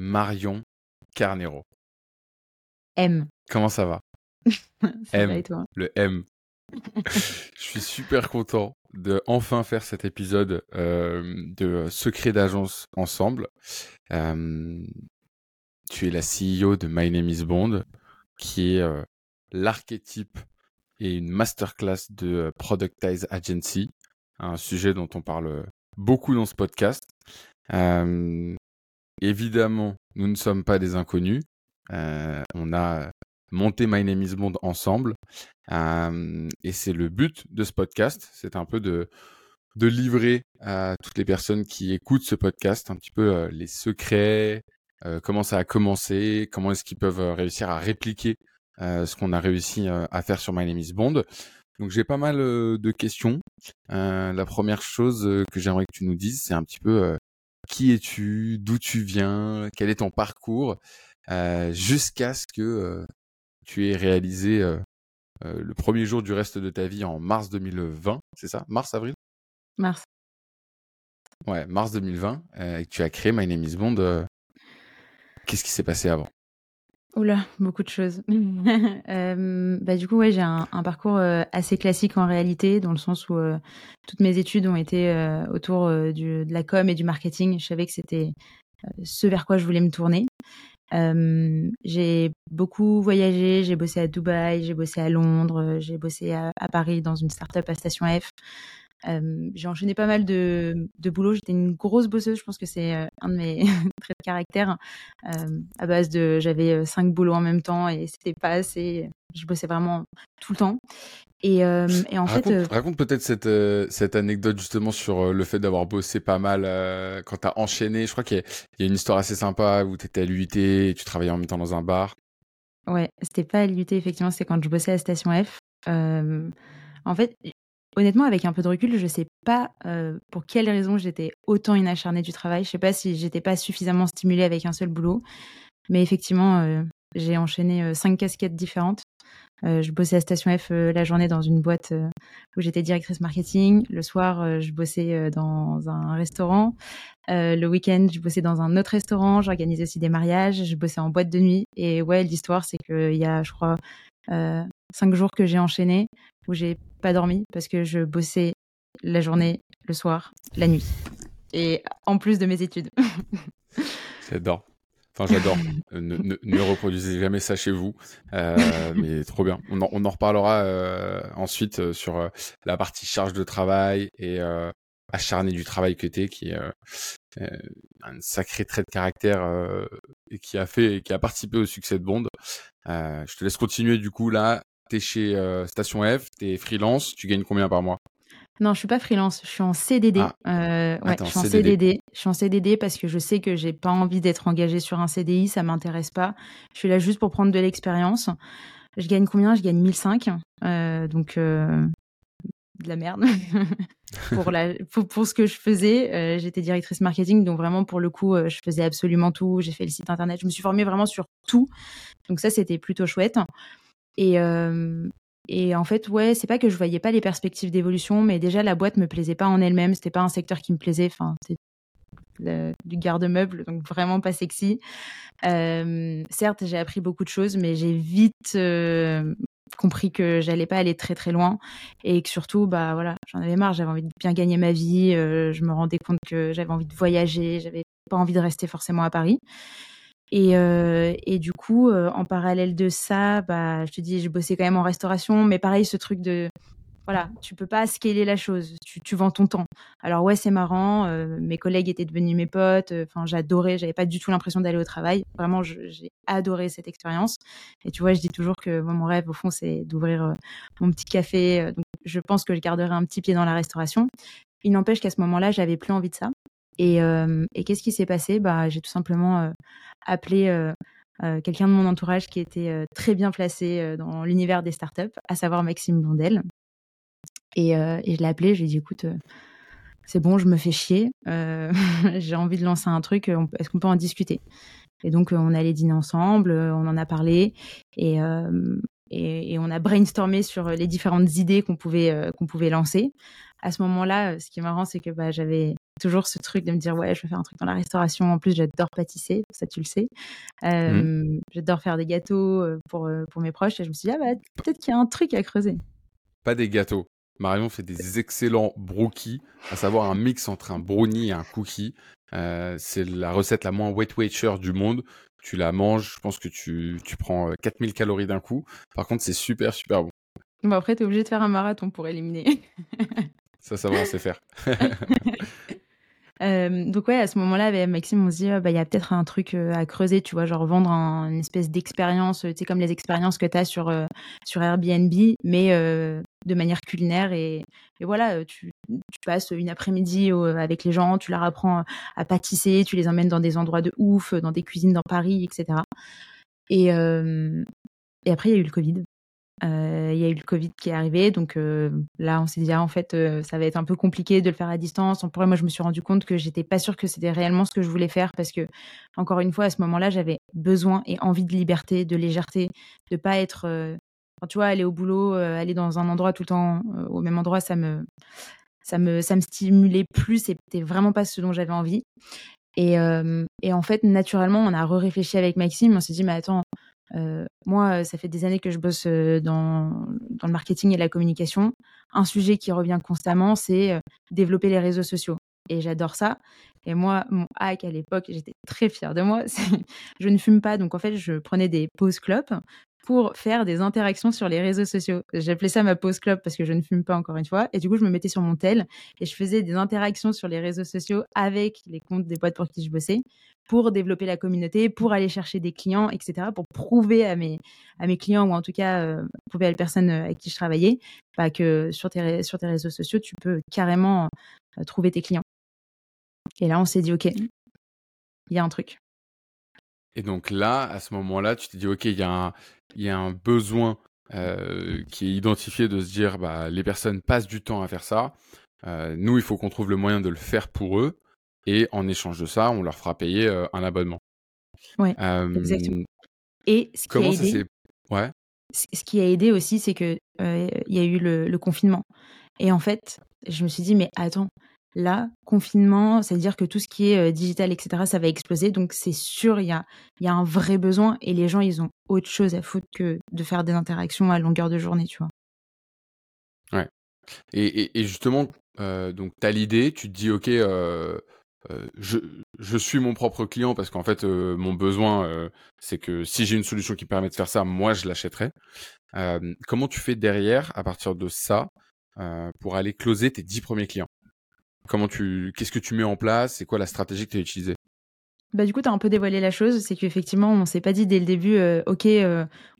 Marion Carnero. M. Comment ça va? M. et toi? Le M. Je suis super content de enfin faire cet épisode euh, de Secret d'agence ensemble. Euh, tu es la CEO de My Name is Bond, qui est euh, l'archétype et une masterclass de Productize Agency, un sujet dont on parle beaucoup dans ce podcast. Euh, évidemment, nous ne sommes pas des inconnus. Euh, on a monté My Name is Bond ensemble. Euh, et c'est le but de ce podcast. C'est un peu de, de livrer à toutes les personnes qui écoutent ce podcast un petit peu euh, les secrets, euh, comment ça a commencé, comment est-ce qu'ils peuvent euh, réussir à répliquer ce qu'on a réussi à faire sur My Name is Bond. Donc j'ai pas mal de questions. La première chose que j'aimerais que tu nous dises, c'est un petit peu qui es-tu, d'où tu viens, quel est ton parcours, euh, jusqu'à ce que euh, tu aies réalisé euh, le premier jour du reste de ta vie en mars 2020, c'est ça? Mars, avril? Mars. Ouais, mars 2020, euh, et que tu as créé My Name is Bond. Qu'est-ce qui s'est passé avant? Oula, beaucoup de choses. Euh, bah, du coup, ouais, j'ai un, un parcours euh, assez classique en réalité, dans le sens où euh, toutes mes études ont été autour du, de la com et du marketing. Je savais que c'était ce vers quoi je voulais me tourner. J'ai beaucoup voyagé, j'ai bossé à Dubaï, j'ai bossé à Londres, j'ai bossé à, à Paris dans une start-up à Station F. Euh, j'ai enchaîné pas mal de, de boulot. J'étais une grosse bosseuse. Je pense que c'est un de mes traits de caractère. Euh, à base de, j'avais cinq boulots en même temps et c'était pas assez. Je bossais vraiment tout le temps. Et, euh, et en Raconte, fait, raconte peut-être cette, cette anecdote justement sur le fait d'avoir bossé pas mal quand tu as enchaîné. Je crois qu'il y, y a une histoire assez sympa où tu étais à l'UIT et tu travaillais en même temps dans un bar. ouais, c'était pas à l'UT, effectivement, c'est quand je bossais à Station F. En fait, honnêtement, avec un peu de recul, je sais pas euh, pour quelle raison j'étais autant une acharnée du travail. Je sais pas si j'étais pas suffisamment stimulée avec un seul boulot. Mais effectivement, euh, j'ai enchaîné euh, cinq casquettes différentes. Je bossais à Station F la journée dans une boîte où j'étais directrice marketing. Le soir, je bossais dans un restaurant. Le week-end, je bossais dans un autre restaurant. J'organisais aussi des mariages. Je bossais en boîte de nuit. Et ouais, l'histoire, c'est qu'il y a, je crois, cinq jours que j'ai enchaîné où j'ai pas dormi parce que je bossais la journée, le soir, la nuit. Et en plus de mes études. J'adore. Enfin, j'adore. Euh, ne, reproduisez jamais ça chez vous. Euh, mais trop bien. On en, reparlera euh, ensuite sur la partie charge de travail et acharné du travail que t'es, qui est un sacré trait de caractère et qui a fait, qui a participé au succès de Bond. Je te laisse continuer du coup là. T'es chez euh, Station F, t'es freelance, tu gagnes combien par mois? Non, je suis pas freelance, je suis en CDD. Ah. Euh, ouais, Attends, je suis en CDD. CDD. Je suis en CDD parce que je sais que j'ai pas envie d'être engagée sur un CDI, ça m'intéresse pas. Je suis là juste pour prendre de l'expérience. Je gagne combien? Je gagne 1005. Euh, donc euh, de la merde pour, la, pour, pour ce que je faisais. Euh, J'étais directrice marketing, donc vraiment pour le coup, je faisais absolument tout. J'ai fait le site internet, je me suis formée vraiment sur tout. Donc ça, c'était plutôt chouette. Et, euh, et en fait, ouais, c'est pas que je voyais pas les perspectives d'évolution, mais déjà la boîte me plaisait pas en elle-même. C'était pas un secteur qui me plaisait. Enfin, le- du garde-meuble, donc vraiment pas sexy. Euh, certes, j'ai appris beaucoup de choses, mais j'ai vite euh, compris que j'allais pas aller très très loin et que surtout, bah voilà, j'en avais marre. J'avais envie de bien gagner ma vie. je me rendais compte que j'avais envie de voyager. J'avais pas envie de rester forcément à Paris. Et, euh, et du coup, euh, en parallèle de ça, bah, je te dis, je bossais quand même en restauration, mais pareil, ce truc de, voilà, tu peux pas scaler la chose, tu, tu vends ton temps. Alors ouais, c'est marrant, euh, mes collègues étaient devenus mes potes, enfin j'adorais, j'avais pas du tout l'impression d'aller au travail. Vraiment, j'ai adoré cette expérience. Et tu vois, je dis toujours que mon rêve, au fond, c'est d'ouvrir mon petit café. donc je pense que je garderai un petit pied dans la restauration. Il n'empêche qu'à ce moment-là, j'avais plus envie de ça. Et, et qu'est-ce qui s'est passé? Bah, J'ai tout simplement appelé euh, quelqu'un de mon entourage qui était très bien placé dans l'univers des startups, à savoir Maxime Blondel. Et, je l'ai appelé, je lui ai dit écoute, c'est bon, je me fais chier, j'ai envie de lancer un truc, est-ce qu'on peut en discuter? Et donc, on allait dîner ensemble, on en a parlé, et, on a brainstormé sur les différentes idées qu'on pouvait, qu'on pouvait lancer. À ce moment-là, ce qui est marrant, c'est que bah, j'avais toujours ce truc de me dire ouais, je vais faire un truc dans la restauration. En plus, j'adore pâtisser, ça tu le sais. Mmh. J'adore faire des gâteaux pour, pour mes proches. Et je me suis dit, ah bah, peut-être qu'il y a un truc à creuser. Pas des gâteaux. Marion fait des excellents brookies, à savoir un mix entre un brownie et un cookie. c'est la recette la moins weight watcher du monde. Tu la manges, je pense que tu, tu prends 4000 calories d'un coup. Par contre, c'est super, super bon. Bon, après, tu es obligé de faire un marathon pour éliminer. ça, ça va, on sait faire. Euh, donc ouais, à ce moment-là, avec Maxime, on se dit, ah, bah, il y a peut-être un truc euh, à creuser, tu vois, genre vendre une espèce d'expérience, tu sais, comme les expériences que tu as sur, euh, sur Airbnb, mais de manière culinaire. Et, et voilà, tu, tu, passes une après-midi avec les gens, tu leur apprends à pâtisser, tu les emmènes dans des endroits de ouf, dans des cuisines dans Paris, etc. Et, et après, il y a eu le Covid. Euh, il y a eu le Covid qui est arrivé, donc euh, là on s'est dit ah, en fait euh, ça va être un peu compliqué de le faire à distance. Pour moi je me suis rendu compte que j'étais pas sûre que c'était réellement ce que je voulais faire parce que encore une fois à ce moment-là j'avais besoin et envie de liberté, de légèreté, de pas être tu vois aller au boulot, aller dans un endroit tout le temps au même endroit ça me ça me ça me stimulait plus, c'était vraiment pas ce dont j'avais envie. Et, et en fait naturellement on a réfléchi avec Maxime, on s'est dit mais attends euh, moi, ça fait des années que je bosse euh, dans, le marketing et la communication. Un sujet qui revient constamment, c'est euh, développer les réseaux sociaux. Et j'adore ça. Et moi, mon hack à l'époque, j'étais très fière de moi. je ne fume pas, donc en fait, je prenais des pauses clopes pour faire des interactions sur les réseaux sociaux. J'appelais ça ma pause club parce que je ne fume pas encore une fois. Et du coup, je me mettais sur mon tel et je faisais des interactions sur les réseaux sociaux avec les comptes des boîtes pour qui je bossais pour développer la communauté, pour aller chercher des clients, etc., pour prouver à mes, à mes clients ou en tout cas euh, prouver à la personne euh, avec qui je travaillais bah, que sur tes, sur tes réseaux sociaux, tu peux carrément euh, trouver tes clients. Et là, on s'est dit, OK, il y a un truc. Et donc là, à ce moment-là, tu t'es dit, OK, il y, a un, y a un besoin qui est identifié de se dire, bah, les personnes passent du temps à faire ça. nous, il faut qu'on trouve le moyen de le faire pour eux. Et en échange de ça, on leur fera payer un abonnement. Oui, exactement. Et ce qui a aidé, ouais. ce qui a aidé aussi, c'est que il y a eu le, confinement. Et en fait, je me suis dit, mais attends, là, confinement, c'est-à-dire que tout ce qui est digital, etc., ça va exploser. Donc, c'est sûr, il y a, un vrai besoin et les gens, ils ont autre chose à foutre que de faire des interactions à longueur de journée, tu vois. Ouais. Et, justement, donc, tu as l'idée, tu te dis, OK, euh, je, suis mon propre client parce qu'en fait, euh, mon besoin, euh, c'est que si j'ai une solution qui permet de faire ça, moi, je l'achèterai. comment tu fais derrière, à partir de ça, pour aller closer tes 10 premiers clients? Comment tu, qu'est-ce que tu mets en place? C'est quoi la stratégie que tu as utilisée? Bah, du coup, tu as un peu dévoilé la chose. C'est qu'effectivement, on s'est pas dit dès le début, OK,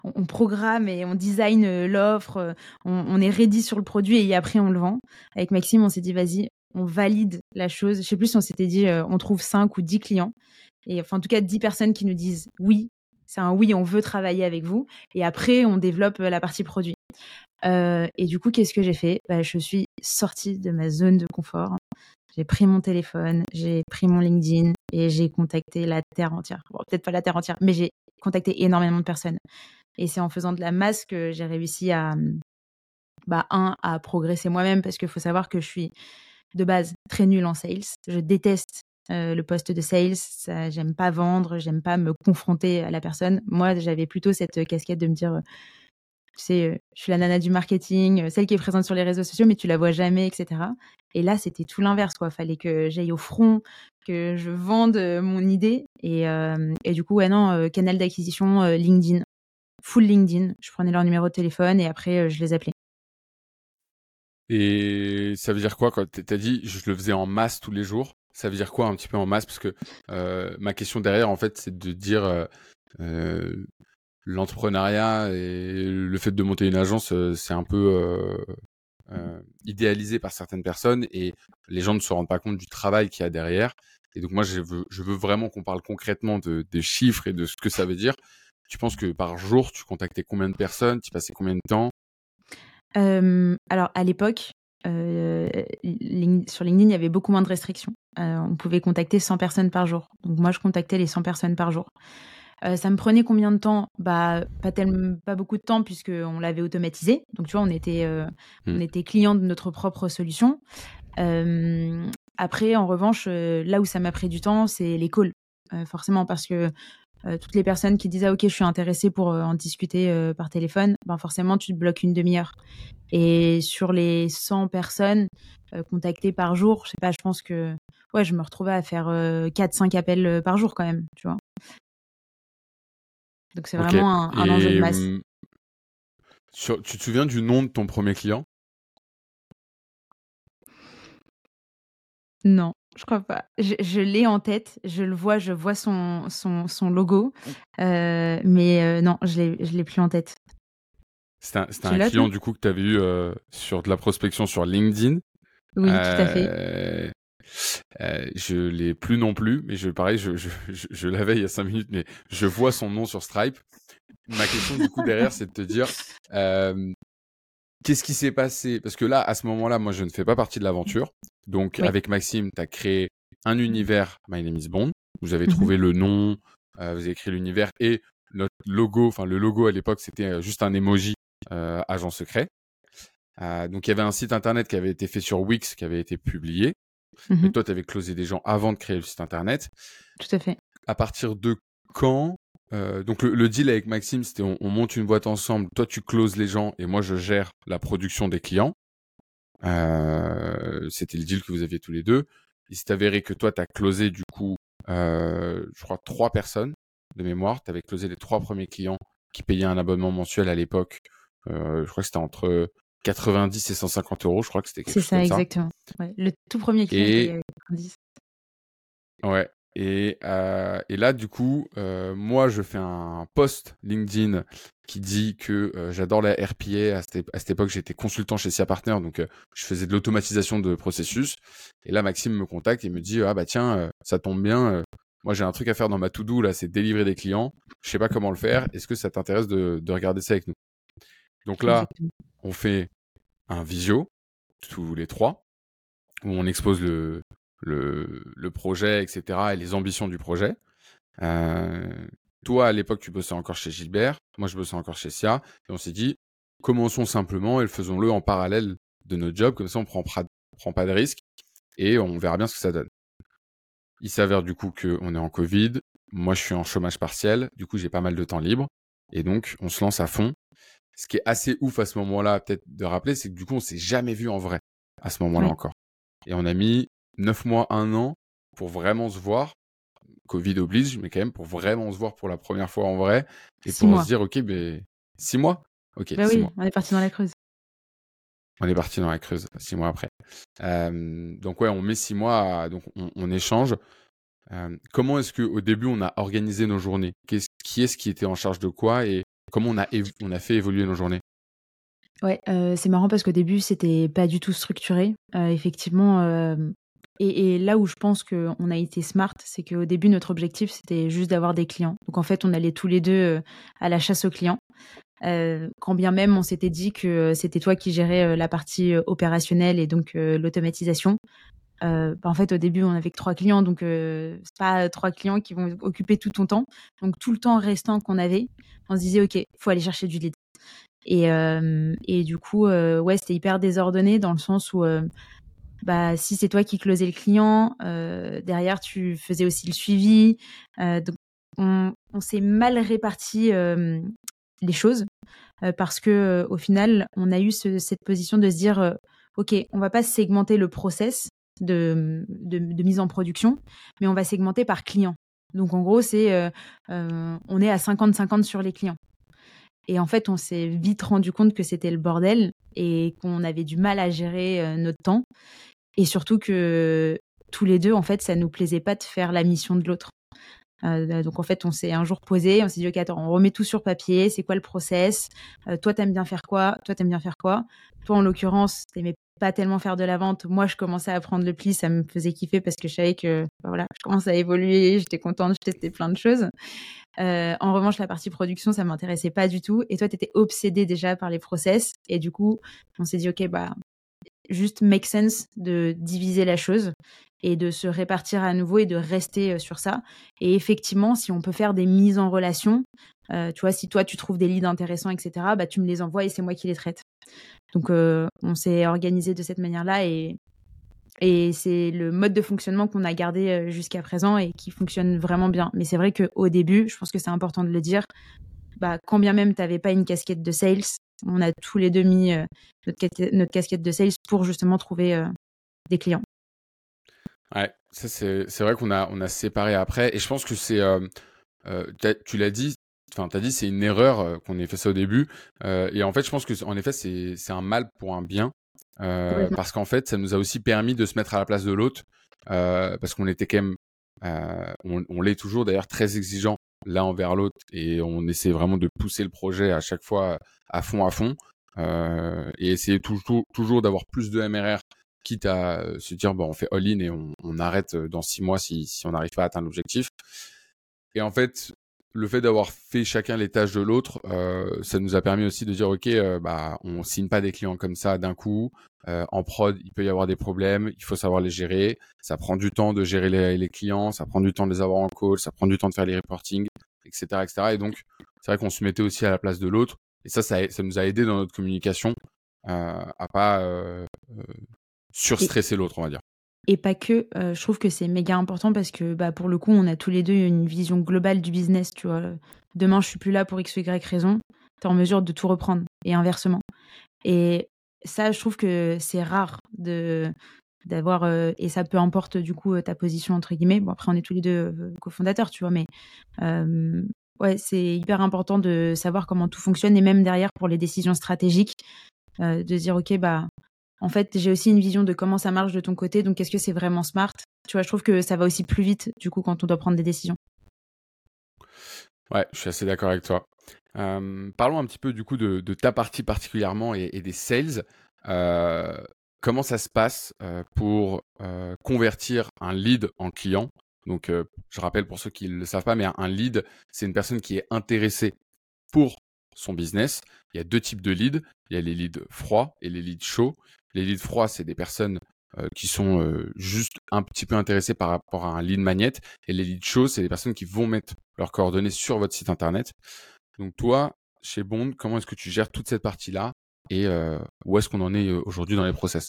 on, programme et on design l'offre, on, est ready sur le produit et après on le vend. Avec Maxime, on s'est dit, vas-y, on valide la chose. Je sais plus si on s'était dit euh, on trouve 5 ou 10 clients. Et enfin, en tout cas, 10 personnes qui nous disent oui, c'est un oui, on veut travailler avec vous. Et après, on développe euh, la partie produit. Euh, et du coup, qu'est-ce que j'ai fait? Bah, Je suis sortie de ma zone de confort. J'ai pris mon téléphone, j'ai pris mon LinkedIn et j'ai contacté la terre entière. Bon, peut-être pas la terre entière, mais j'ai contacté énormément de personnes. Et c'est en faisant de la masse que j'ai réussi à, bah, un, à progresser moi-même parce qu'il faut savoir que je suis de base très nulle en sales. Je déteste euh, le poste de sales. J'aime pas vendre, j'aime pas me confronter à la personne. Moi, j'avais plutôt cette casquette de me dire, tu sais, je suis la nana du marketing, celle qui est présente sur les réseaux sociaux, mais tu la vois jamais, etc. Et là, c'était tout l'inverse, quoi. Fallait que j'aille au front, que je vende mon idée. Et, du coup, ouais, non, canal d'acquisition LinkedIn, full LinkedIn. Je prenais leur numéro de téléphone et après, je les appelais. Et ça veut dire quoi quand tu as dit je le faisais en masse tous les jours Ça veut dire quoi un petit peu en masse? Parce que ma question derrière, en fait, c'est de dire l'entrepreneuriat et le fait de monter une agence, c'est un peu idéalisé par certaines personnes et les gens ne se rendent pas compte du travail qu'il y a derrière. Et donc moi, je veux, je veux vraiment qu'on parle concrètement de, des chiffres et de ce que ça veut dire. Tu penses que par jour, tu contactais combien de personnes? Tu passais combien de temps? Alors, à l'époque, euh, sur LinkedIn, il y avait beaucoup moins de restrictions. Euh, on pouvait contacter 100 personnes par jour. Donc, moi, je contactais les 100 personnes par jour. Euh, ça me prenait combien de temps? Bah, pas tellement, pas beaucoup de temps puisque on l'avait automatisé. Donc, tu vois, on était, mmh. était client de notre propre solution. après, en revanche, là où ça m'a pris du temps, c'est les calls, forcément, parce que toutes les personnes qui disent ah ok je suis intéressée pour en discuter par téléphone, ben forcément tu te bloques une demi-heure. Et sur les 100 personnes contactées par jour, je sais pas, je pense que ouais je me retrouvais à faire 4-5 appels par jour quand même, tu vois. Donc c'est vraiment un, enjeu de masse. Mmh, tu te souviens du nom de ton premier client? Non, je crois pas. Je, l'ai en tête, je le vois, je vois son, son, logo, euh, mais euh, non, je ne l'ai plus en tête. C'était un, client du coup que tu avais eu euh, sur de la prospection sur LinkedIn. Oui, tout à fait. Je l'ai plus non plus, mais je, pareil, je, je l'avais il y a cinq minutes, mais je vois son nom sur Stripe. Ma question du coup derrière, c'est de te dire, Qu'est-ce qui s'est passé? Parce que là, à ce moment-là, moi, je ne fais pas partie de l'aventure. Donc, avec Maxime, tu as créé un univers My Name is Bond. Vous avez mmh trouvé le nom, euh, vous avez créé l'univers et notre logo, enfin, le logo à l'époque, c'était euh, juste un emoji euh, agent secret. donc, il y avait un site internet qui avait été fait sur Wix, qui avait été publié. Mmh et toi, tu avais closé des gens avant de créer le site internet. Tout à fait. À partir de quand euh, donc le, deal avec Maxime, c'était on, monte une boîte ensemble. Toi, tu closes les gens et moi, je gère la production des clients. Euh, c'était le deal que vous aviez tous les deux. Il s'est avéré que toi, tu as closé du coup, euh, je crois, trois personnes de mémoire. Tu avais closé les trois premiers clients qui payaient un abonnement mensuel à l'époque. je crois que c'était entre 90 et 150 euros. Je crois que c'était quelque chose ça, comme ça. exactement. le tout premier client et... 90. Ouais. Et, euh, et, là, du coup, euh, moi, je fais un post LinkedIn qui dit que euh, j'adore la RPA. À cette, à cette époque, j'étais consultant chez SIA Partner, donc je faisais de l'automatisation de processus. Et là, Maxime me contacte et me dit Ah bah tiens, ça tombe bien. moi, j'ai un truc à faire dans ma to-do, là, c'est délivrer des clients. Je sais pas comment le faire. Est-ce que ça t'intéresse de, de, regarder ça avec nous? Donc là, on fait un visio, tous les trois, où on expose le, le, le, projet, etc., et les ambitions du projet. Euh, toi, à l'époque, tu bossais encore chez Gilbert, moi, je bossais encore chez SIA, et on s'est dit, commençons simplement et faisons-le en parallèle de notre job, comme ça, on prend, prend pas de risques, et on verra bien ce que ça donne. Il s'avère du coup qu'on est en Covid, moi, je suis en chômage partiel, du coup, j'ai pas mal de temps libre, et donc, on se lance à fond. Ce qui est assez ouf à ce moment-là, peut-être de rappeler, c'est que du coup, on s'est jamais vu en vrai à ce moment-là encore. Et on a mis 9 mois, 1 an pour vraiment se voir. Covid oblige, mais quand même pour vraiment se voir pour la première fois en vrai et pour se dire, ok, ben 6 mois? Ok. Bah oui, on est parti dans la Creuse. On est parti dans la Creuse six mois après. Euh, donc ouais, on met six mois, donc on, échange. Euh, comment est-ce qu'au début on a organisé nos journées? Qui est-ce qui était en charge de quoi et comment on a, fait évoluer nos journées? Ouais, c'est marrant parce qu'au début c'était pas du tout structuré. effectivement, et, là où je pense qu'on a été smart, c'est qu'au début, notre objectif, c'était juste d'avoir des clients. Donc en fait, on allait tous les deux à la chasse aux clients. Quand bien même on s'était dit que c'était toi qui gérais la partie opérationnelle et donc l'automatisation. Bah, en fait, au début, on avait que trois clients, donc c'est pas trois clients qui vont occuper tout ton temps. Donc tout le temps restant qu'on avait, on se disait ok, faut aller chercher du lead. Et, et du coup, ouais, c'était hyper désordonné dans le sens où bah, si c'est toi qui closais le client, euh, derrière tu faisais aussi le suivi. Euh, donc on, s'est mal réparti euh, les choses parce que au final on a eu cette position de se dire ok on va pas segmenter le process de, mise en production, mais on va segmenter par client. Donc en gros c'est on est à 50-50 sur les clients. Et en fait, on s'est vite rendu compte que c'était le bordel et qu'on avait du mal à gérer notre temps. Et surtout que tous les deux, en fait, ça nous plaisait pas de faire la mission de l'autre. Euh, donc en fait, on s'est un jour posé, on s'est dit ok, attends, on remet tout sur papier. C'est quoi le process? Euh, Toi, t'aimes bien faire quoi? Toi, t'aimes bien faire quoi? Toi, en l'occurrence, t'aimais pas tellement faire de la vente. Moi, je commençais à prendre le pli, ça me faisait kiffer parce que je savais que bah, voilà, je commençais à évoluer, j'étais contente, je testais plein de choses. Euh, en revanche, la partie production, ça m'intéressait pas du tout. Et toi, t'étais obsédé déjà par les process. Et du coup, on s'est dit ok, bah juste make sense de diviser la chose et de se répartir à nouveau et de rester euh, sur ça. Et effectivement, si on peut faire des mises en relation, euh, tu vois, si toi tu trouves des leads intéressants, etc., bah tu me les envoies et c'est moi qui les traite. Donc euh, on s'est organisé de cette manière-là et Et c'est le mode de fonctionnement qu'on a gardé jusqu'à présent et qui fonctionne vraiment bien. Mais c'est vrai qu'au début, je pense que c'est important de le dire, bah, quand bien même tu n'avais pas une casquette de sales, on a tous les deux mis notre, casquette de sales pour justement trouver des clients. Ouais, ça c'est vrai qu'on a, on a séparé après. Et je pense que c'est. tu l'as dit, enfin, tu as dit c'est une erreur qu'on ait fait ça au début. et en fait, je pense que en effet, c'est un mal pour un bien. parce qu'en fait, ça nous a aussi permis de se mettre à la place de l'autre. parce qu'on était quand même. on, on l'est toujours d'ailleurs très exigeant l'un envers l'autre et on essaie vraiment de pousser le projet à chaque fois à fond à fond euh, et essayer toujours, toujours d'avoir plus de MRR quitte à se dire bon on fait all-in et on, on, arrête dans six mois si, si on n'arrive pas à atteindre l'objectif et en fait le fait d'avoir fait chacun les tâches de l'autre, euh, ça nous a permis aussi de dire ok, euh, bah on signe pas des clients comme ça d'un coup. Euh, en prod, il peut y avoir des problèmes, il faut savoir les gérer. Ça prend du temps de gérer les, les, clients, ça prend du temps de les avoir en call, ça prend du temps de faire les reporting, etc., etc. Et donc c'est vrai qu'on se mettait aussi à la place de l'autre. Et ça, ça, ça, nous a aidé dans notre communication euh, à pas euh, surstresser l'autre, on va dire. Et pas que, euh, je trouve que c'est méga important parce que bah, pour le coup, on a tous les deux une vision globale du business. Tu vois. Demain, je suis plus là pour X ou Y raison. Tu es en mesure de tout reprendre et inversement. Et ça, je trouve que c'est rare de d'avoir euh, et ça peu importe du coup ta position entre guillemets bon après on est tous les deux euh, cofondateurs tu vois mais ouais c'est hyper important de savoir comment tout fonctionne et même derrière pour les décisions stratégiques de dire ok bah en fait, j'ai aussi une vision de comment ça marche de ton côté. Donc, est-ce que c'est vraiment smart? Tu vois, je trouve que ça va aussi plus vite, du coup, quand on doit prendre des décisions. Ouais, je suis assez d'accord avec toi. Euh, parlons un petit peu, du coup, de, ta partie particulièrement et, des sales. Euh, comment ça se passe euh, pour convertir un lead en client? Donc, je rappelle pour ceux qui ne le savent pas, mais un lead, c'est une personne qui est intéressée pour son business. Il y a deux types de leads. Il y a les leads froids et les leads chauds. Les leads froids, c'est des personnes euh, qui sont euh, juste un petit peu intéressées par rapport à un lead magnet. Et les leads chauds, c'est des personnes qui vont mettre leurs coordonnées sur votre site internet. Donc toi, chez Bond, comment est-ce que tu gères toute cette partie-là et euh, où est-ce qu'on en est aujourd'hui dans les process?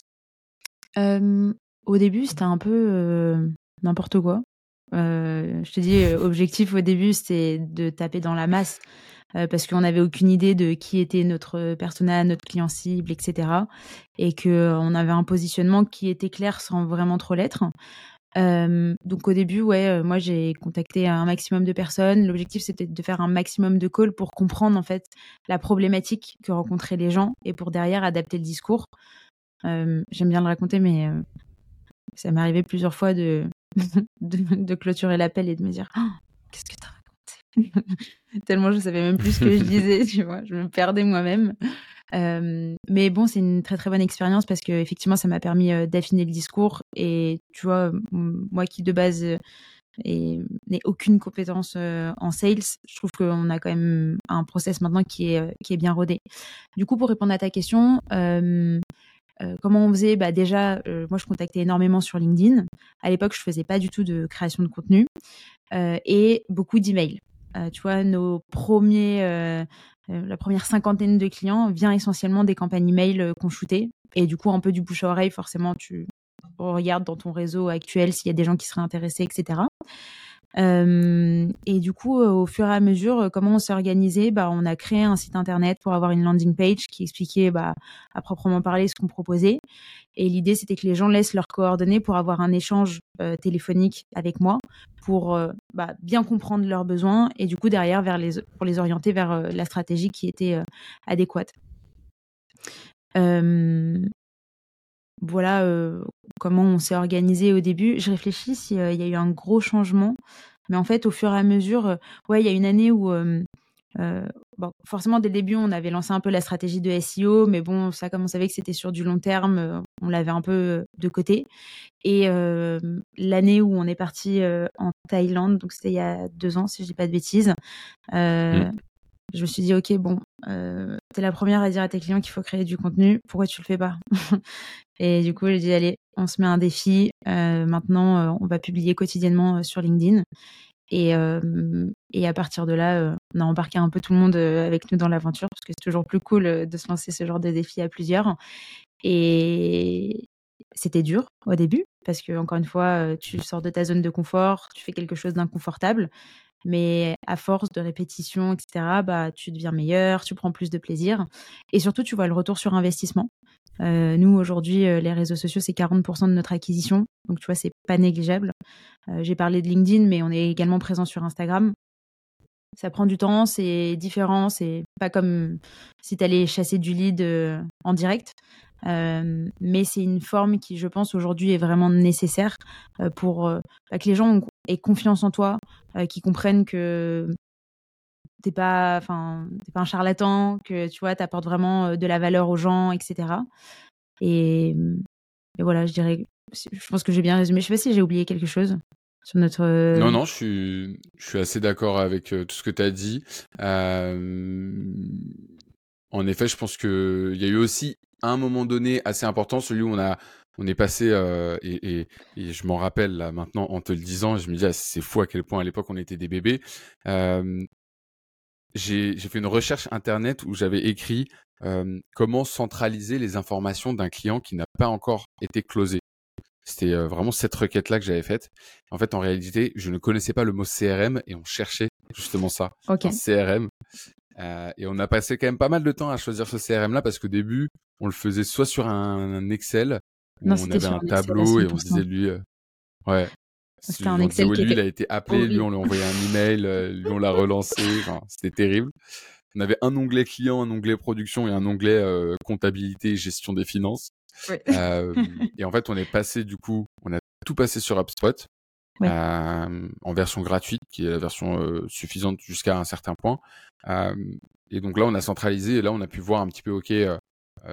Au début, c'était un peu n'importe quoi. je te dis, objectif au début, c'était de taper dans la masse. Euh, parce qu'on n'avait aucune idée de qui était notre persona, notre client cible, etc. Et qu'on euh, avait un positionnement qui était clair sans vraiment trop l'être. Euh, donc au début, ouais, moi j'ai contacté un maximum de personnes. L'objectif c'était de faire un maximum de calls pour comprendre en fait la problématique que rencontraient les gens et pour derrière adapter le discours. J'aime bien le raconter, mais ça m'est arrivé plusieurs fois de, clôturer l'appel et de me dire oh, qu'est-ce que tu as Tellement je savais même plus ce que je disais, tu vois, je me perdais moi-même. Euh, mais bon, c'est une très très bonne expérience parce que effectivement, ça m'a permis euh, d'affiner le discours. Et tu vois, moi qui de base euh, n'ai aucune compétence en sales, je trouve qu'on a quand même un process maintenant qui est qui est bien rodé. Du coup, pour répondre à ta question. comment on faisait? Bah Déjà, moi, je contactais énormément sur LinkedIn. À l'époque, je faisais pas du tout de création de contenu et beaucoup d'emails. Euh, tu vois, nos premiers, euh, euh, la première cinquantaine de clients vient essentiellement des campagnes email qu'on shootait. Et du coup, un peu du bouche à oreille, forcément, tu regardes dans ton réseau actuel s'il y a des gens qui seraient intéressés, etc. Euh, et du coup, euh, au fur et à mesure, euh, comment on s'est organisé bah, On a créé un site internet pour avoir une landing page qui expliquait bah, à proprement parler ce qu'on proposait. Et l'idée, c'était que les gens laissent leurs coordonnées pour avoir un échange téléphonique avec moi, pour bah, bien comprendre leurs besoins et du coup, derrière, pour les orienter vers la stratégie qui était adéquate. Voilà comment on s'est organisé au début. Je réfléchis s'il y a eu un gros changement. Mais en fait, au fur et à mesure, ouais, il y a une année où bon, forcément, dès le début, on avait lancé un peu la stratégie de SEO, mais bon, ça, comme on savait que c'était sur du long terme, on l'avait un peu de côté. Et l'année où on est parti en Thaïlande, donc c'était il y a deux ans, si je dis pas de bêtises, mmh je me suis dit, OK, bon, euh, tu es la première à dire à tes clients qu'il faut créer du contenu, pourquoi tu le fais pas Et du coup, j'ai dit, allez, on se met un défi. Euh, maintenant, euh, on va publier quotidiennement sur LinkedIn. Et, et à partir de là, on a embarqué un peu tout le monde avec nous dans l'aventure, parce que c'est toujours plus cool de se lancer ce genre de défi à plusieurs. Et, c'était dur au début parce que encore une fois, tu sors de ta zone de confort, tu fais quelque chose d'inconfortable, mais à force de répétition, etc., bah, tu deviens meilleur, tu prends plus de plaisir et surtout tu vois le retour sur investissement. nous aujourd'hui, les réseaux sociaux c'est 40% de notre acquisition, donc tu vois c'est pas négligeable. J'ai parlé de LinkedIn, mais on est également présent sur Instagram. Ça prend du temps, c'est différent, c'est pas comme si tu allais chasser du lead euh, en direct. Euh, mais c'est une forme qui, je pense, aujourd'hui est vraiment nécessaire euh, pour bah, que les gens aient confiance en toi, qu'ils comprennent que t'es pas, enfin, pas un charlatan, que tu vois, t'apportes vraiment de la valeur aux gens, etc. Et, voilà, je dirais, je pense que j'ai bien résumé. Je sais pas si j'ai oublié quelque chose notre. Euh, non, non, je suis, je suis assez d'accord avec euh, tout ce que tu as dit. Euh, en effet, je pense qu'il y a eu aussi un moment donné assez important, celui où on a. On est passé, et, et, et, je m'en rappelle là maintenant en te le disant, je me dis, ah, c'est fou à quel point à l'époque on était des bébés. j'ai fait une recherche internet où j'avais écrit comment centraliser les informations d'un client qui n'a pas encore été closé. C'était euh, vraiment cette requête-là que j'avais faite. En fait, en réalité, je ne connaissais pas le mot CRM et on cherchait justement ça, un CRM. Euh, et on a passé quand même pas mal de temps à choisir ce CRM-là parce qu'au début, on le faisait soit sur un, Excel où on avait un, tableau et on disait lui, euh, ouais. C'était un Excel lui, il a été appelé, lui, on lui a envoyé un email, lui, on l'a relancé. c'était terrible. On avait un onglet client, un onglet production et un onglet comptabilité et gestion des finances. Euh, et en fait, on est passé du coup, on a tout passé sur HubSpot en version gratuite, qui est la version suffisante jusqu'à un certain point. et donc là, on a centralisé et là, on a pu voir un petit peu, ok,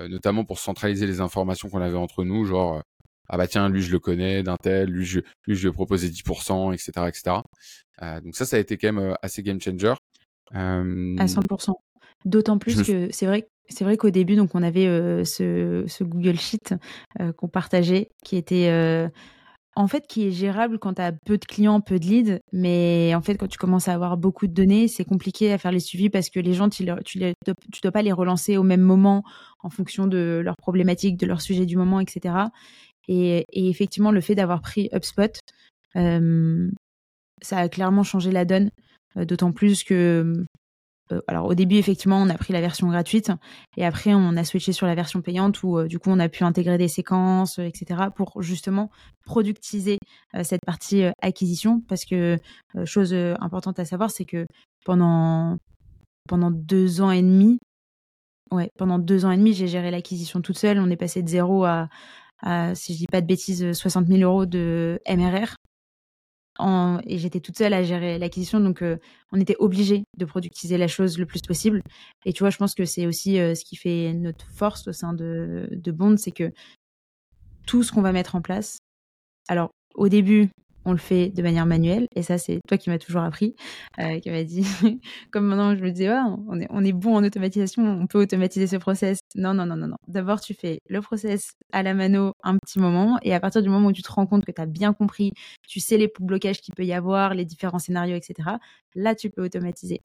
notamment pour centraliser les informations qu'on avait entre nous, genre ah bah tiens, lui je le connais, d'un tel, lui je, lui je lui ai proposé 10%, etc. etc. Euh, donc ça, ça a été quand même assez game changer. Euh... À 100%. D'autant plus que c'est vrai c'est vrai qu'au début, donc, on avait euh, ce, Google Sheet qu'on partageait, qui était en fait qui est gérable quand tu as peu de clients, peu de leads, mais en fait quand tu commences à avoir beaucoup de données, c'est compliqué à faire les suivis parce que les gens, tu tu, dois pas les relancer au même moment en fonction de leurs problématiques, de leur sujet du moment, etc. Et, effectivement, le fait d'avoir pris HubSpot, ça a clairement changé la donne, d'autant plus que euh, alors au début effectivement on a pris la version gratuite et après on a switché sur la version payante où euh, du coup on a pu intégrer des séquences euh, etc pour justement productiser cette partie acquisition. Parce que chose importante à savoir c'est que pendant pendant deux ans et demi ouais pendant deux ans et demi j'ai géré l'acquisition toute seule. On est passé de zéro à, à si je dis pas de bêtises 60 000 euros de MRR et j'étais toute seule à gérer l'acquisition, donc euh, on était obligé de productiser la chose le plus possible. Et tu vois, je pense que c'est aussi euh, ce qui fait notre force au sein de, de Bond, c'est que tout ce qu'on va mettre en place, alors au début, on le fait de manière manuelle. Et ça, c'est toi qui m'as toujours appris, euh, qui m'a dit, comme maintenant je me disais, on, est, on est bon en automatisation, on peut automatiser ce process. Non, non, non, non, non. D'abord, tu fais le process à la mano un petit moment. Et à partir du moment où tu te rends compte que tu as bien compris, tu sais les blocages qu'il peut y avoir, les différents scénarios, etc., là, tu peux automatiser.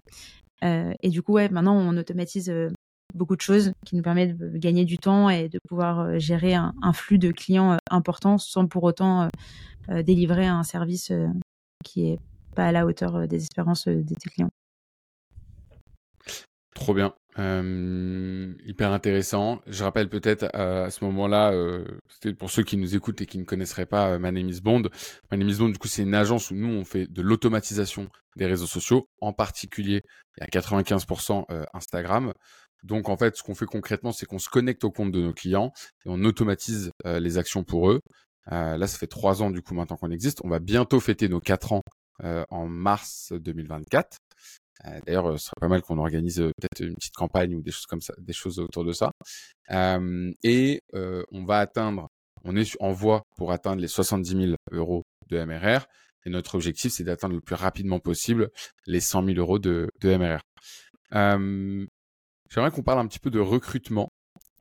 Euh, et du coup, ouais, maintenant, on automatise euh, beaucoup de choses qui nous permettent de gagner du temps et de pouvoir gérer un, flux de clients important sans pour autant euh, délivrer un service euh, qui est pas à la hauteur euh, des espérances de tes clients. Trop bien. Hyper intéressant. Je rappelle peut-être à ce moment-là, c'était pour ceux qui nous écoutent et qui ne connaisseraient pas My Name is Bond. My Name is Bond, du coup, c'est une agence où nous, on fait de l'automatisation des réseaux sociaux. En particulier, il y a 95% Instagram. Donc, en fait, ce qu'on fait concrètement, c'est qu'on se connecte au compte de nos clients et on automatise les actions pour eux. Euh, là, ça fait trois ans du coup maintenant qu'on existe. On va bientôt fêter nos quatre ans euh, en mars 2024. Euh, D'ailleurs, ce serait pas mal qu'on organise peut-être une petite campagne ou des choses comme ça, des choses autour de ça. et on va atteindre, on est en voie pour atteindre les 70 000 euros de MRR. Et notre objectif, c'est d'atteindre le plus rapidement possible les 100 000 euros de, de MRR. J'aimerais qu'on parle un petit peu de recrutement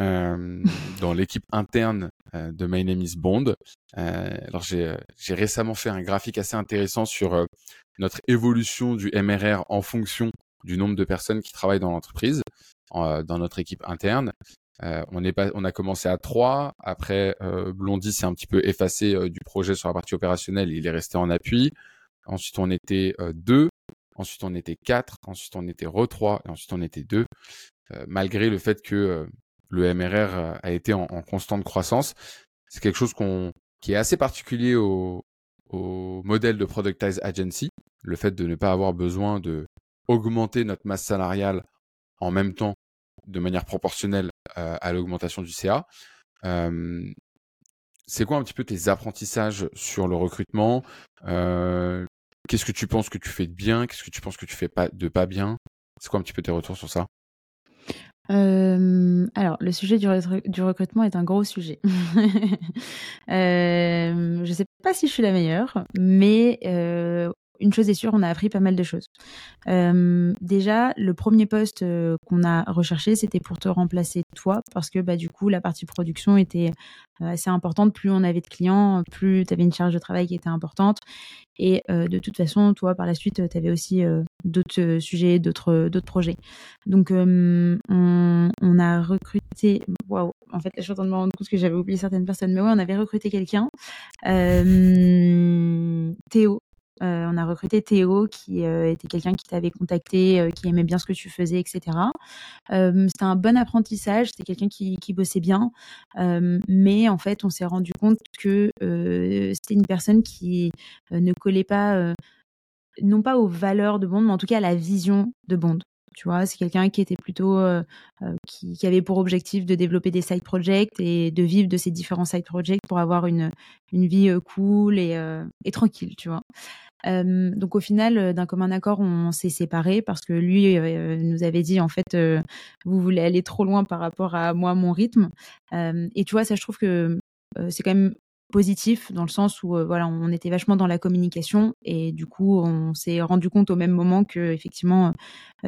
euh, dans l'équipe interne euh, de My Name is Bond. Euh, alors j'ai récemment fait un graphique assez intéressant sur notre évolution du MRR en fonction du nombre de personnes qui travaillent dans l'entreprise, dans notre équipe interne. on, est pas, on a commencé à 3. Après, Blondie s'est un petit peu effacé du projet sur la partie opérationnelle. Il est resté en appui. Ensuite, on était 2. Ensuite, on était 4. Ensuite, on était re 3. Et ensuite, on était 2. malgré le fait que le MRR a été en, constante croissance. C'est quelque chose qu'on, qui est assez particulier au, au modèle de Productize Agency. Le fait de ne pas avoir besoin de augmenter notre masse salariale en même temps de manière proportionnelle euh, à l'augmentation du CA. Euh, c'est quoi un petit peu tes apprentissages sur le recrutement? Euh, Qu'est-ce que tu penses que tu fais de bien? Qu'est-ce que tu penses que tu fais pas de pas bien? C'est quoi un petit peu tes retours sur ça? Alors, le sujet du, recrutement est un gros sujet. je ne sais pas si je suis la meilleure, mais une chose est sûre, on a appris pas mal de choses. Euh, déjà, le premier poste euh, qu'on a recherché, c'était pour te remplacer toi, parce que bah, du coup, la partie production était euh, assez importante. Plus on avait de clients, plus tu avais une charge de travail qui était importante. Et de toute façon, toi, par la suite, tu avais aussi d'autres sujets, d'autres projets. Donc, on, a recruté. Waouh! En fait, je suis en train de me rendre compte que j'avais oublié certaines personnes. Mais oui, on avait recruté quelqu'un. Théo, euh, on a recruté Théo, qui euh, était quelqu'un qui t'avait contacté, euh, qui aimait bien ce que tu faisais, etc. c'était un bon apprentissage, c'était quelqu'un qui, bossait bien, mais en fait, on s'est rendu compte que c'était une personne qui ne collait pas, non pas aux valeurs de Bond, mais en tout cas à la vision de Bond. Tu vois, c'est quelqu'un qui était plutôt qui, avait pour objectif de développer des side projects et de vivre de ces différents side projects pour avoir une, une vie cool et, et tranquille, tu vois donc au final, d'un commun accord, on s'est séparés parce que lui nous avait dit en fait, vous voulez aller trop loin par rapport à moi, mon rythme. et tu vois, ça, je trouve que c'est quand même positif dans le sens où voilà, on était vachement dans la communication et du coup, on s'est rendu compte au même moment que effectivement,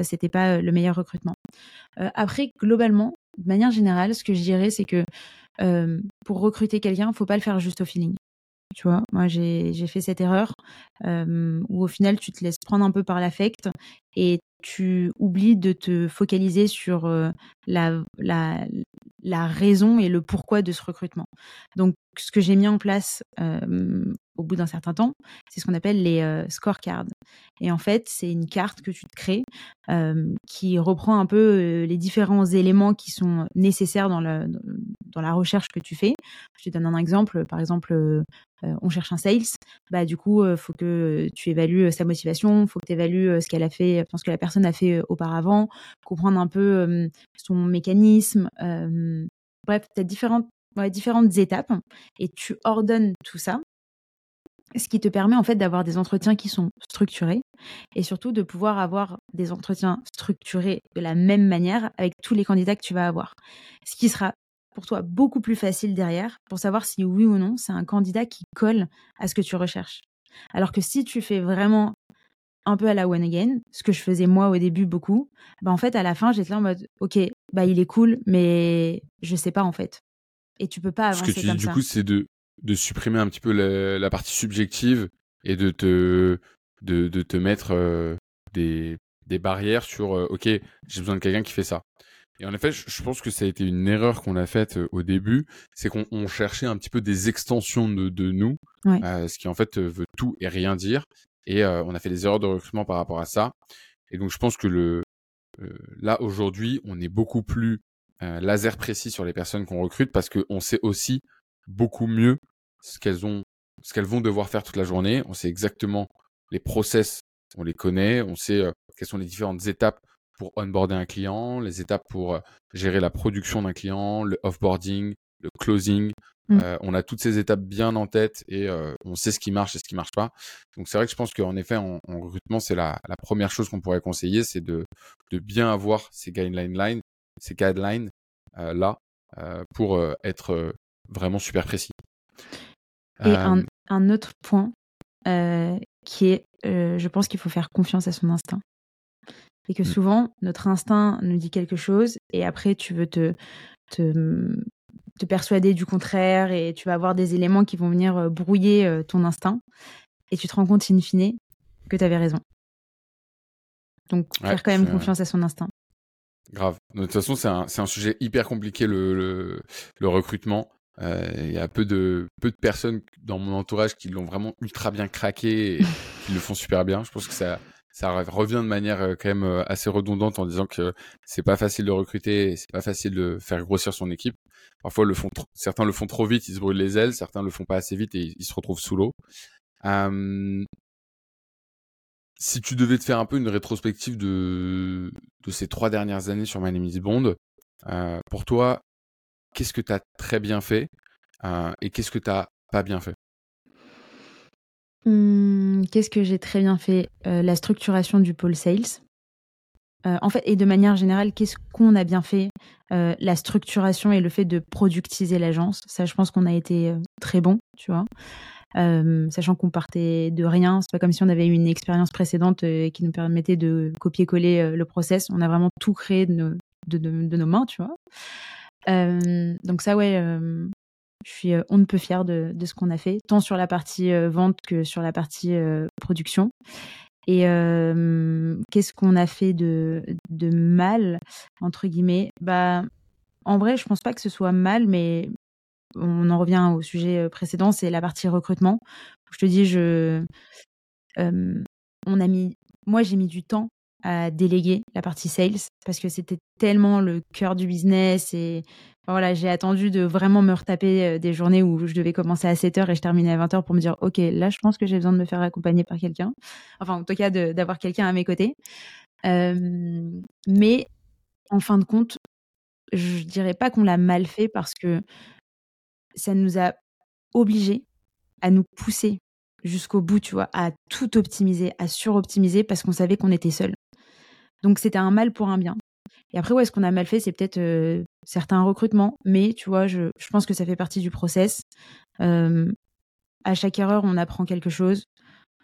c'était pas le meilleur recrutement. après, globalement, de manière générale, ce que je dirais, c'est que pour recruter quelqu'un, faut pas le faire juste au feeling. Tu vois, moi j'ai fait cette erreur où au final tu te laisses prendre un peu par l'affect et tu oublies de te focaliser sur la, la, la, raison et le pourquoi de ce recrutement. Donc, ce que j'ai mis en place au bout d'un certain temps, c'est ce qu'on appelle les scorecards. Et en fait, c'est une carte que tu te crées qui reprend un peu les différents éléments qui sont nécessaires dans, le, dans la recherche que tu fais. Je te donne un exemple. Par exemple, on cherche un sales. Bah, du coup, il faut que tu évalues sa motivation, il faut que tu évalues ce qu'elle a fait, ce que la personne a fait auparavant, comprendre un peu son mécanisme. bref, tu as différentes, différentes étapes et tu ordonnes tout ça ce qui te permet en fait d'avoir des entretiens qui sont structurés et surtout de pouvoir avoir des entretiens structurés de la même manière avec tous les candidats que tu vas avoir. Ce qui sera pour toi beaucoup plus facile derrière pour savoir si oui ou non c'est un candidat qui colle à ce que tu recherches. Alors que si tu fais vraiment un peu à la one again, ce que je faisais moi au début beaucoup, bah en fait à la fin j'étais là en mode ok bah il est cool mais je sais pas en fait. Et tu peux pas avancer Ce que tu dis, du coup c'est de de supprimer un petit peu la, partie subjective et de te, de, de te mettre euh, des, des, barrières sur euh, OK, j'ai besoin de quelqu'un qui fait ça. Et en effet, je, pense que ça a été une erreur qu'on a faite euh, au début, c'est qu'on cherchait un petit peu des extensions de, de nous, ce qui en fait veut tout et rien dire. Et on a fait des erreurs de recrutement par rapport à ça. Et donc je pense que le là aujourd'hui, on est beaucoup plus laser précis sur les personnes qu'on recrute parce qu'on sait aussi beaucoup mieux ce qu'elles ont, ce qu'elles vont devoir faire toute la journée. On sait exactement les process, on les connaît, on sait euh, quelles sont les différentes étapes pour onboarder un client, les étapes pour euh, gérer la production d'un client, le offboarding, le closing. Mmh. Euh, on a toutes ces étapes bien en tête et on sait ce qui marche et ce qui marche pas. Donc c'est vrai que je pense qu'en effet en, recrutement c'est la, la, première chose qu'on pourrait conseiller, c'est de, de, bien avoir ces guidelines, ces guidelines là pour être vraiment super précis. Et un, un, autre point euh, qui est, euh, je pense qu'il faut faire confiance à son instinct. Et que mmh. souvent, notre instinct nous dit quelque chose et après, tu veux te, te, te persuader du contraire et tu vas avoir des éléments qui vont venir euh, brouiller ton instinct. Et tu te rends compte, in fine, que tu avais raison. Donc, faire quand même confiance à son instinct. Grave. De toute façon, c'est un, un, sujet hyper compliqué, le, le, recrutement. Euh, il y a peu de, peu de personnes dans mon entourage qui l'ont vraiment ultra bien craqué et qui le font super bien. Je pense que ça, ça revient de manière euh, quand même euh, assez redondante en disant que c'est pas facile de recruter, c'est pas facile de faire grossir son équipe. Parfois, certains le font trop vite, ils se brûlent les ailes, certains le font pas assez vite et ils se retrouvent sous l'eau. si tu devais te faire un peu une rétrospective de, de ces trois dernières années sur My Name is Bond, euh, pour toi, qu'est-ce que tu as très bien fait et qu'est-ce que tu n'as pas bien fait? Mmh, qu'est-ce que j'ai très bien fait euh, La structuration du pôle sales. Euh, en fait, et de manière générale, qu'est-ce qu'on a bien fait euh, La structuration et le fait de productiser l'agence. Ça, je pense qu'on a été très bon, tu vois. sachant qu'on partait de rien, c'est pas comme si on avait eu une expérience précédente qui nous permettait de copier-coller le process. On a vraiment tout créé de nos, de nos mains, tu vois. donc ça, ouais, je suis euh, on ne peut fière de, de ce qu'on a fait, tant sur la partie euh, vente que sur la partie euh, production. Et qu'est-ce qu'on a fait de, de mal, entre guillemets? Bah, En vrai, je pense pas que ce soit mal, mais on en revient au sujet précédent, c'est la partie recrutement. Je te dis, je, on a mis, moi j'ai mis du temps à déléguer la partie sales parce que c'était tellement le cœur du business et voilà, j'ai attendu de vraiment me retaper euh, des journées où je devais commencer à 7h et je terminais à 20h pour me dire OK, là je pense que j'ai besoin de me faire accompagner par quelqu'un. Enfin en tout cas d'avoir quelqu'un à mes côtés. mais en fin de compte, je dirais pas qu'on l'a mal fait parce que ça nous a obligés à nous pousser jusqu'au bout, tu vois, à tout optimiser, à suroptimiser parce qu'on savait qu'on était seul. Donc c'était un mal pour un bien. Et après, ouais, ce qu'on a mal fait, c'est peut-être euh, certains recrutements, mais tu vois, je, pense que ça fait partie du process. Euh, à chaque erreur, on apprend quelque chose.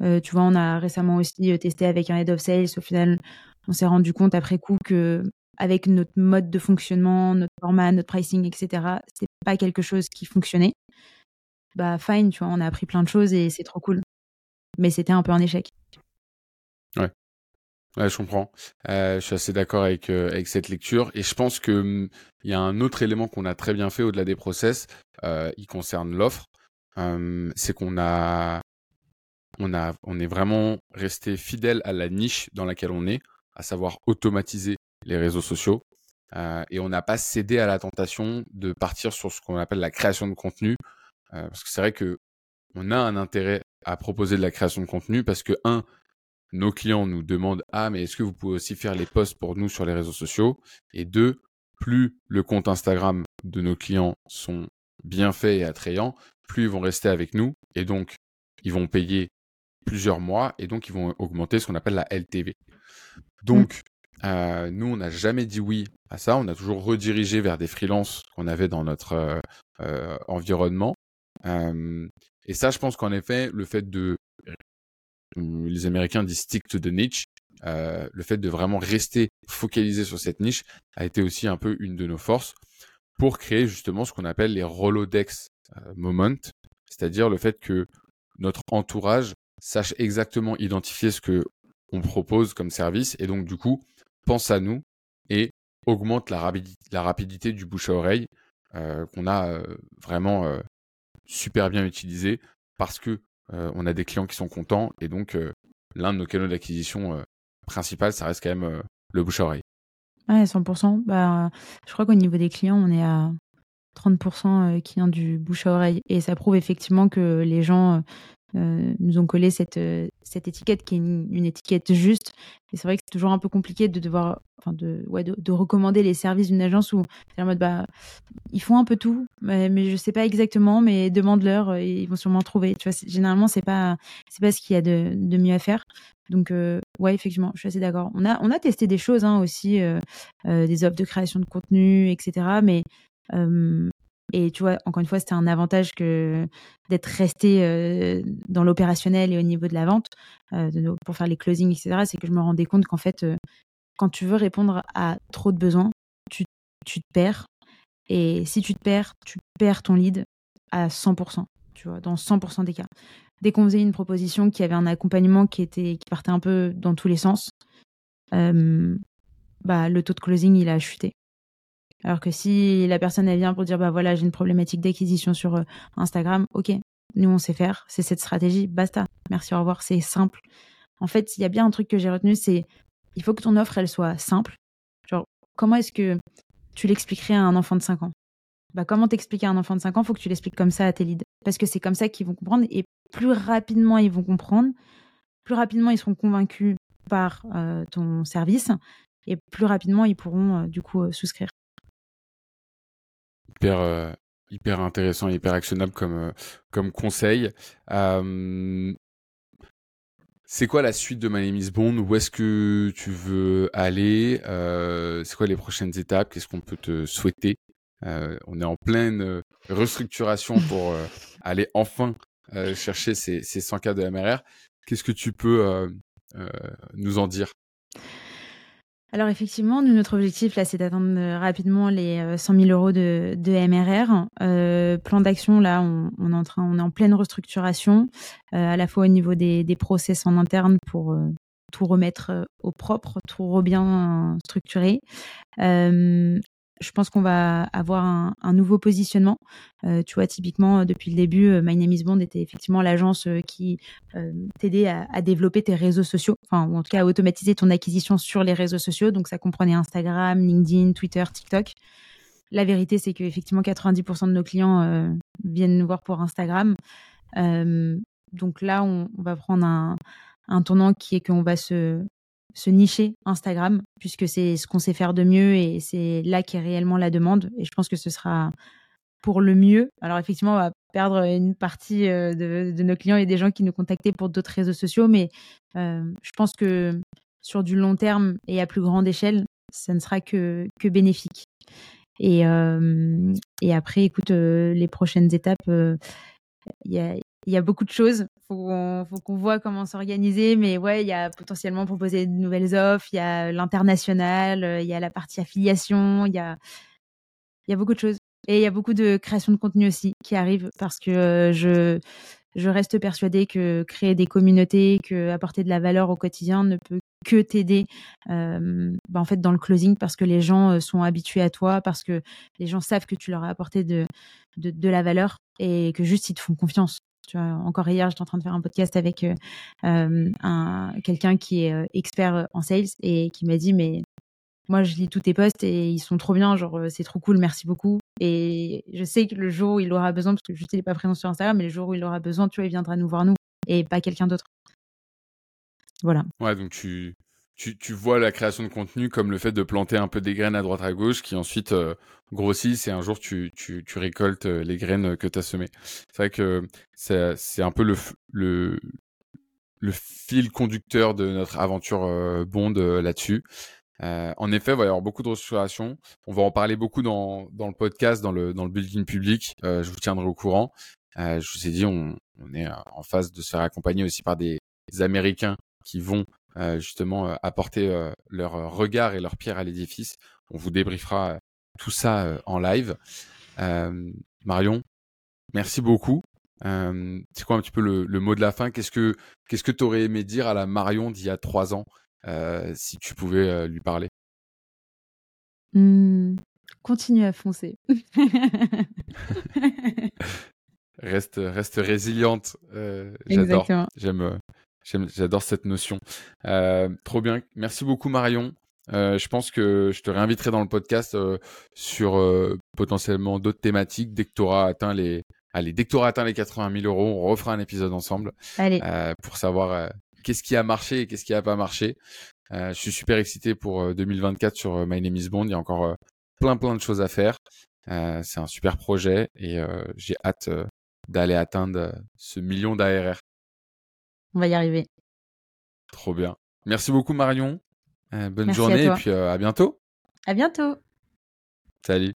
Euh, tu vois, on a récemment aussi testé avec un head of sales. Au final, on s'est rendu compte après coup que avec notre mode de fonctionnement, notre format, notre pricing, etc., c'est pas quelque chose qui fonctionnait. Bah fine, tu vois, on a appris plein de choses et c'est trop cool. Mais c'était un peu un échec. Ouais. Je comprends. Euh, je suis assez d'accord avec, euh, avec cette lecture. Et je pense que hum, il y a un autre élément qu'on a très bien fait au-delà des process. Euh, il concerne l'offre. Hum, c'est qu'on a, on a, on est vraiment resté fidèle à la niche dans laquelle on est, à savoir automatiser les réseaux sociaux. Euh, et on n'a pas cédé à la tentation de partir sur ce qu'on appelle la création de contenu. Euh, parce que c'est vrai que on a un intérêt à proposer de la création de contenu parce que un, nos clients nous demandent ah mais est-ce que vous pouvez aussi faire les posts pour nous sur les réseaux sociaux? Et deux plus le compte Instagram de nos clients sont bien faits et attrayants plus ils vont rester avec nous et donc ils vont payer plusieurs mois et donc ils vont augmenter ce qu'on appelle la LTV donc euh, nous on n'a jamais dit oui à ça. On a toujours redirigé vers des freelances qu'on avait dans notre euh, euh, environnement et ça je pense qu'en effet le fait de les Américains disent stick to the niche. Euh, le fait de vraiment rester focalisé sur cette niche a été aussi un peu une de nos forces pour créer justement ce qu'on appelle les Rolodex euh, Moment, c'est-à-dire le fait que notre entourage sache exactement identifier ce que on propose comme service et donc du coup pense à nous et augmente la, rapidité, du bouche à oreille euh, qu'on a vraiment super bien utilisé parce que on a des clients qui sont contents et donc euh, l'un de nos canaux d'acquisition euh, principal, ça reste quand même le bouche à oreille. Ouais, 100%. Bah, je crois qu'au niveau des clients, on est à 30% qui vient du bouche à oreille. Et ça prouve effectivement que les gens euh, nous ont collé cette, euh, cette étiquette qui est une, étiquette juste. Et c'est vrai que c'est toujours un peu compliqué de devoir, enfin de, ouais, de, recommander les services d'une agence où c'est en mode, bah, ils font un peu tout, mais, mais je sais pas exactement, mais demande-leur, euh, ils vont sûrement trouver. Tu vois, généralement, c'est pas, c'est pas ce qu'il y a de, de, mieux à faire. Donc, ouais, effectivement, je suis assez d'accord. On a, on a testé des choses hein, aussi, des offres de création de contenu, etc. Mais et tu vois, encore une fois, c'était un avantage que d'être resté dans l'opérationnel et au niveau de la vente pour faire les closings, etc. C'est que je me rendais compte qu'en fait, quand tu veux répondre à trop de besoins, tu, tu, te perds. Et si tu te perds, tu perds ton lead à 100%, tu vois, dans 100% des cas. Dès qu'on faisait une proposition qui avait un accompagnement qui, était, qui partait un peu dans tous les sens, bah, le taux de closing, il a chuté. Alors que si la personne, vient pour dire, bah voilà, j'ai une problématique d'acquisition sur euh, Instagram, ok, nous, on sait faire, c'est cette stratégie, basta. Merci, au revoir, c'est simple. En fait, il y a bien un truc que j'ai retenu, c'est il faut que ton offre, elle soit simple. Genre, comment est-ce que tu l'expliquerais à un enfant de 5 ans? Bah, Comment t'expliquer à un enfant de 5 ans? Faut que tu l'expliques comme ça à tes leads. Parce que c'est comme ça qu'ils vont comprendre. Et plus rapidement ils vont comprendre, plus rapidement ils seront convaincus par euh, ton service et plus rapidement ils pourront euh, du coup souscrire. Hyper, hyper intéressant, hyper actionnable comme, comme conseil. c'est quoi la suite de My Name is Bond? Où est-ce que tu veux aller? C'est quoi les prochaines étapes? Qu'est-ce qu'on peut te souhaiter? On est en pleine restructuration pour aller enfin chercher ces, ces 100 cas de MRR. Qu'est-ce que tu peux nous en dire? Alors effectivement, notre objectif là, c'est d'atteindre euh, rapidement les 100 euh, 000 euros de, MRR. Euh, plan d'action là, on, est en train, on est en pleine restructuration, à la fois au niveau des, des process en interne pour tout remettre au propre, tout bien structuré je pense qu'on va avoir un, nouveau positionnement. Euh, tu vois, typiquement, euh, depuis le début, euh, My Name is Bond était effectivement l'agence qui t'aidait à, développer tes réseaux sociaux, enfin, ou en tout cas à automatiser ton acquisition sur les réseaux sociaux. Donc, ça comprenait Instagram, LinkedIn, Twitter, TikTok. La vérité, c'est qu'effectivement, 90% de nos clients viennent nous voir pour Instagram. donc là, on, va prendre un tournant qui est qu'on va se se nicher Instagram, puisque c'est ce qu'on sait faire de mieux et c'est là qu'est réellement la demande. Et je pense que ce sera pour le mieux. Alors effectivement, on va perdre une partie euh, de, nos clients et des gens qui nous contactaient pour d'autres réseaux sociaux, mais euh, je pense que sur du long terme et à plus grande échelle, ça ne sera que, que bénéfique. Et, euh, et après, écoute, les prochaines étapes, il y a, il y a beaucoup de choses. Faut faut qu'on voit comment s'organiser, mais ouais, il y a potentiellement proposer de nouvelles offres. Il y a l'international, euh, il y a la partie affiliation, il y a beaucoup de choses. Et il y a beaucoup de création de contenu aussi qui arrive parce que euh, je reste persuadée que créer des communautés, que apporter de la valeur au quotidien ne peut que t'aider euh, bah, en fait dans le closing parce que les gens sont habitués à toi, parce que les gens savent que tu leur as apporté de la valeur et que juste ils te font confiance encore hier, j'étais en train de faire un podcast avec euh, euh, un, quelqu'un qui est euh, expert en sales et qui m'a dit, mais moi, je lis tous tes posts et ils sont trop bien, genre, c'est trop cool, merci beaucoup. Et je sais que le jour où il aura besoin, parce que sais qu'il n'est pas présent sur Instagram, mais le jour où il aura besoin, tu vois, il viendra nous voir nous et pas quelqu'un d'autre. Voilà. Ouais, donc tu, tu, vois la création de contenu comme le fait de planter un peu des graines à droite à gauche qui ensuite euh, grossissent et un jour tu, tu, récoltes euh, les graines que tu as semées. C'est vrai que c'est un peu le, le, le fil conducteur de notre aventure euh, Bond là-dessus. en effet, il va y avoir beaucoup de restructuration. On va en parler beaucoup dans, dans le podcast, dans le, dans le building public. je vous tiendrai au courant. je vous ai dit, on, on est en phase de se faire accompagner aussi par des Américains qui vont euh, justement euh, apporter euh, leur regard et leur pierre à l'édifice. On vous débriefera tout ça en live. Marion, merci beaucoup. c'est quoi un petit peu le, mot de la fin? Qu'est-ce que qu'est-ce que tu aurais aimé dire à la Marion d'il y a trois ans si tu pouvais lui parler? Mmh, Continue à foncer. reste reste résiliente. J'adore. J'aime J'adore cette notion. Euh, trop bien. Merci beaucoup Marion. Euh, je pense que je te réinviterai dans le podcast euh, sur potentiellement d'autres thématiques dès que tu auras atteint les, allez, dès que tu auras atteint les 80 000 euros, on refera un épisode ensemble pour savoir qu'est-ce qui a marché et qu'est-ce qui a pas marché. je suis super excité pour 2024 sur My Name Is Bond. Il y a encore plein plein de choses à faire. c'est un super projet et j'ai hâte d'aller atteindre ce million d'ARR. On va y arriver. Trop bien. Merci beaucoup Marion. Euh, bonne journée et puis euh, à bientôt. À bientôt. Salut.